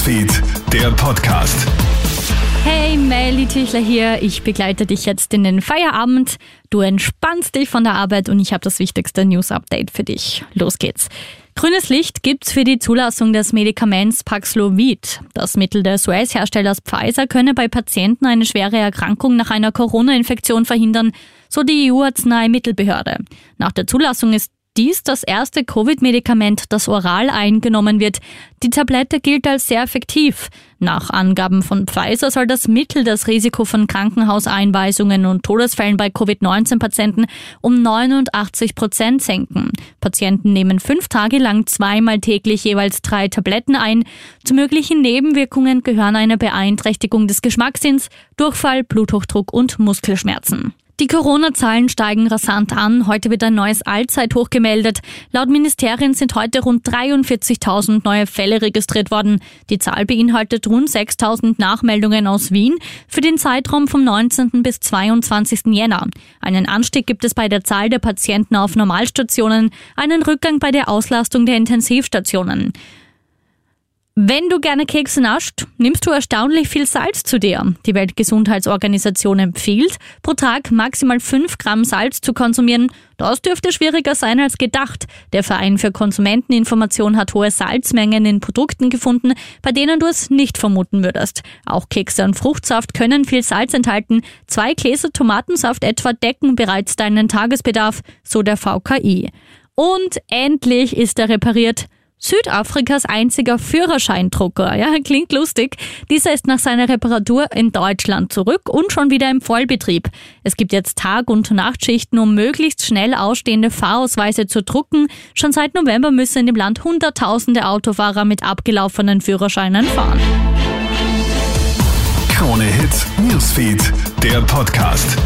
Newsfeed, der Podcast. Hey, Melly Tüchler hier. Ich begleite dich jetzt in den Feierabend. Du entspannst dich von der Arbeit und ich habe das wichtigste News-Update für dich. Los geht's. Grünes Licht gibt's für die Zulassung des Medikaments Paxlovid. Das Mittel des US-Herstellers Pfizer könne bei Patienten eine schwere Erkrankung nach einer Corona-Infektion verhindern, so die EU-Arzneimittelbehörde. Nach der Zulassung ist dies das erste Covid-Medikament, das oral eingenommen wird. Die Tablette gilt als sehr effektiv. Nach Angaben von Pfizer soll das Mittel das Risiko von Krankenhauseinweisungen und Todesfällen bei Covid-19-Patienten um 89 Prozent senken. Patienten nehmen fünf Tage lang zweimal täglich jeweils drei Tabletten ein. Zu möglichen Nebenwirkungen gehören eine Beeinträchtigung des Geschmackssinns, Durchfall, Bluthochdruck und Muskelschmerzen. Die Corona-Zahlen steigen rasant an. Heute wird ein neues Allzeithoch gemeldet. Laut Ministerien sind heute rund 43.000 neue Fälle registriert worden. Die Zahl beinhaltet rund 6.000 Nachmeldungen aus Wien für den Zeitraum vom 19. bis 22. Jänner. Einen Anstieg gibt es bei der Zahl der Patienten auf Normalstationen, einen Rückgang bei der Auslastung der Intensivstationen. Wenn du gerne Kekse nascht, nimmst du erstaunlich viel Salz zu dir. Die Weltgesundheitsorganisation empfiehlt, pro Tag maximal 5 Gramm Salz zu konsumieren. Das dürfte schwieriger sein als gedacht. Der Verein für Konsumenteninformation hat hohe Salzmengen in Produkten gefunden, bei denen du es nicht vermuten würdest. Auch Kekse und Fruchtsaft können viel Salz enthalten. Zwei Gläser Tomatensaft etwa decken bereits deinen Tagesbedarf, so der VKI. Und endlich ist er repariert. Südafrikas einziger Führerscheindrucker. Ja, klingt lustig. Dieser ist nach seiner Reparatur in Deutschland zurück und schon wieder im Vollbetrieb. Es gibt jetzt Tag- und Nachtschichten, um möglichst schnell ausstehende Fahrausweise zu drucken. Schon seit November müssen in dem Land Hunderttausende Autofahrer mit abgelaufenen Führerscheinen fahren. Krone Hits, Newsfeed, der Podcast.